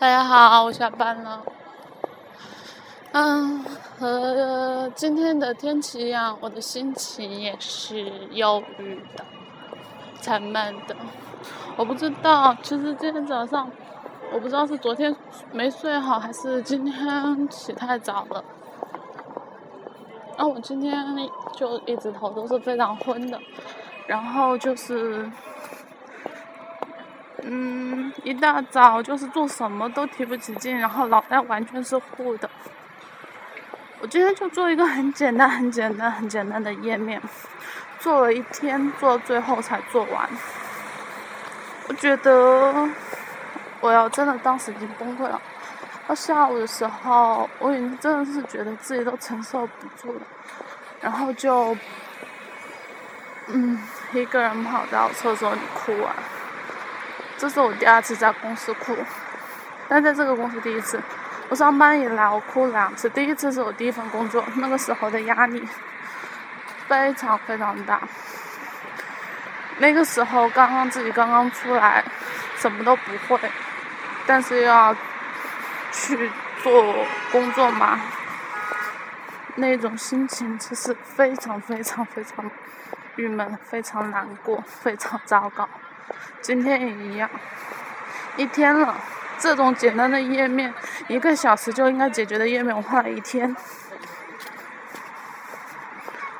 大家好，我下班了。嗯，和今天的天气一样，我的心情也是忧郁的、沉闷的。我不知道，其实今天早上，我不知道是昨天没睡好，还是今天起太早了。那我今天就一直头都是非常昏的，然后就是。嗯，一大早就是做什么都提不起劲，然后脑袋完全是糊的。我今天就做一个很简单、很简单、很简单的页面，做了一天，做到最后才做完。我觉得我要真的当时已经崩溃了。到下午的时候，我已经真的是觉得自己都承受不住了，然后就嗯一个人跑到厕所里哭啊。这是我第二次在公司哭，但在这个公司第一次。我上班以来我哭两次，第一次是我第一份工作，那个时候的压力非常非常大。那个时候刚刚自己刚刚出来，什么都不会，但是要去做工作嘛，那种心情其实非常非常非常郁闷，非常难过，非常糟糕。今天也一样，一天了，这种简单的页面，一个小时就应该解决的页面，我画了一天，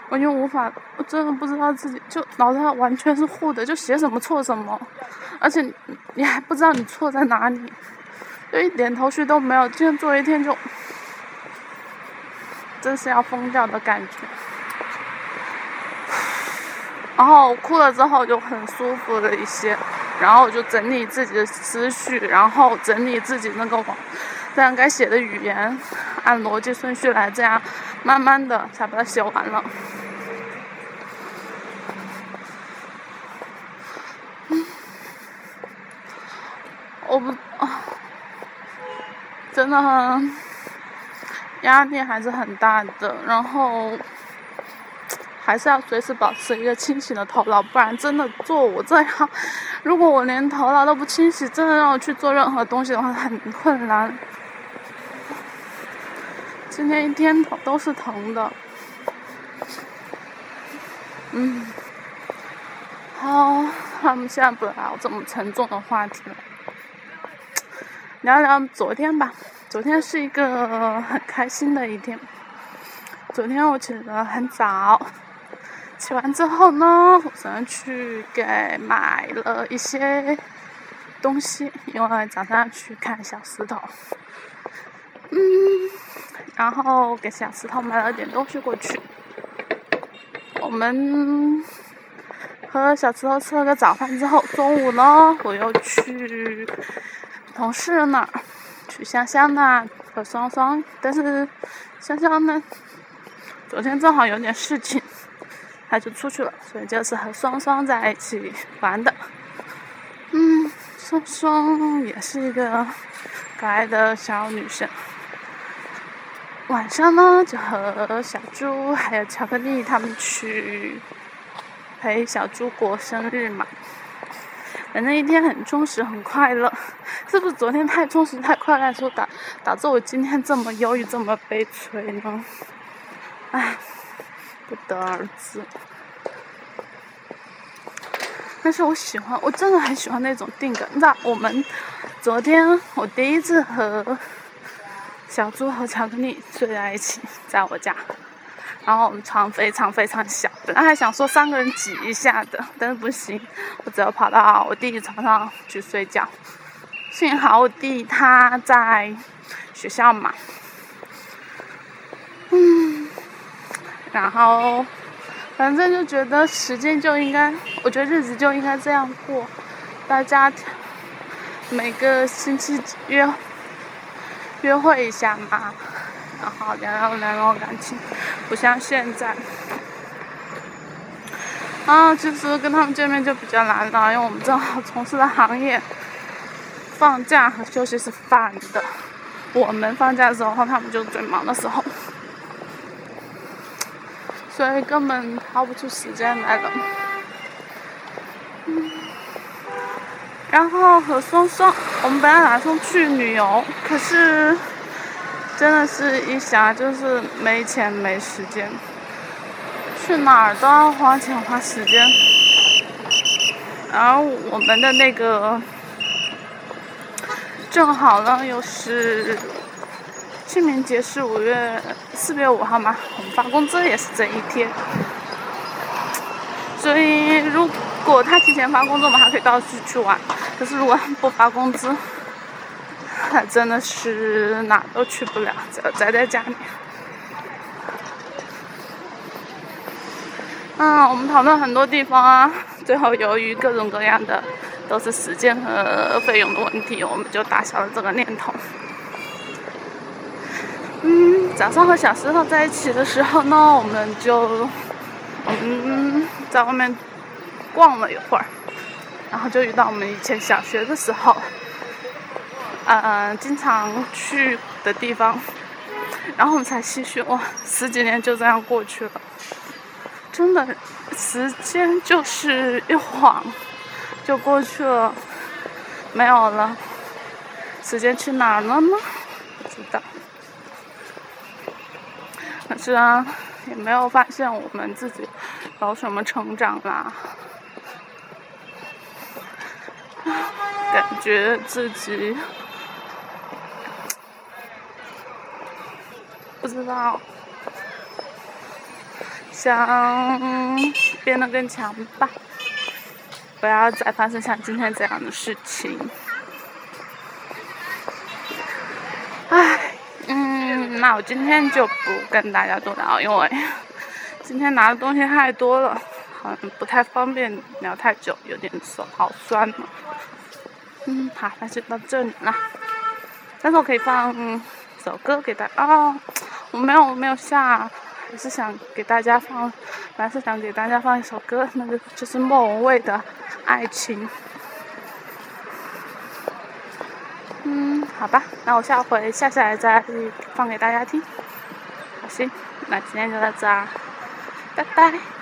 我就无法，我真的不知道自己就脑袋完全是糊的，就写什么错什么，而且你还不知道你错在哪里，就一点头绪都没有，今天做一天就，真是要疯掉的感觉。然后哭了之后就很舒服了一些，然后我就整理自己的思绪，然后整理自己那个这样该写的语言，按逻辑顺序来，这样慢慢的才把它写完了。我不啊，真的压力还是很大的，然后。还是要随时保持一个清醒的头脑，不然真的做我这样，如果我连头脑都不清醒，真的让我去做任何东西的话，很困难。今天一天头都是疼的。嗯，好，我们现在不聊这么沉重的话题了，聊聊昨天吧。昨天是一个很开心的一天。昨天我起得很早。起完之后呢，我上去给买了一些东西，因为早上要去看小石头。嗯，然后给小石头买了点东西过去。我们和小石头吃了个早饭之后，中午呢，我又去同事那儿，去香香那和双双。但是香香呢，昨天正好有点事情。他就出去了，所以就是和双双在一起玩的。嗯，双双也是一个可爱的小女生。晚上呢，就和小猪还有巧克力他们去陪小猪过生日嘛。反正一天很充实，很快乐。是不是昨天太充实、太快乐，所以导导致我今天这么忧郁、这么悲催呢？唉。不得而知，但是我喜欢，我真的很喜欢那种定格。你知道，我们昨天我第一次和小猪和巧克力睡在一起，在我家，然后我们床非常非常小，本来还想说三个人挤一下的，但是不行，我只要跑到我弟弟床上去睡觉。幸好我弟他在学校嘛，嗯。然后，反正就觉得时间就应该，我觉得日子就应该这样过。大家每个星期约约会一下嘛，然后聊聊聊聊感情，不像现在。啊，其实跟他们见面就比较难了，因为我们正好从事的行业，放假和休息是反的。我们放假的时候，他们就最忙的时候。所以根本掏不出时间来了。然后和双双，我们本来打算去旅游，可是真的是一想就是没钱没时间，去哪儿都要花钱花时间。然后我们的那个正好呢，又是清明节是五月四月五号嘛，我们发工资也是这一天，所以如果他提前发工资，我们还可以到处去玩。可是如果不发工资，还真的是哪都去不了，只要宅在家里。嗯，我们讨论很多地方啊，最后由于各种各样的都是时间和费用的问题，我们就打消了这个念头。早上和小石头在一起的时候呢，我们就嗯在外面逛了一会儿。然后就遇到我们以前小学的时候，嗯，经常去的地方，然后我们才唏嘘，哇，十几年就这样过去了，真的，时间就是一晃就过去了，没有了，时间去哪儿了呢？不知道，可是啊，也没有发现我们自己有什么成长啦。感觉自己不知道，想变得更强吧，不要再发生像今天这样的事情。那我今天就不跟大家多聊，因为 今天拿的东西太多了，好像不太方便聊太久，有点手好酸了。嗯，好，那就到这里了。但是我可以放首歌给大家。哦，我没有没有下，我是想给大家放，本来是想给大家放一首歌，那个就是莫文蔚的《爱情》。好吧，那我下回下下来再放给大家听。好，行，那今天就到这儿，拜拜。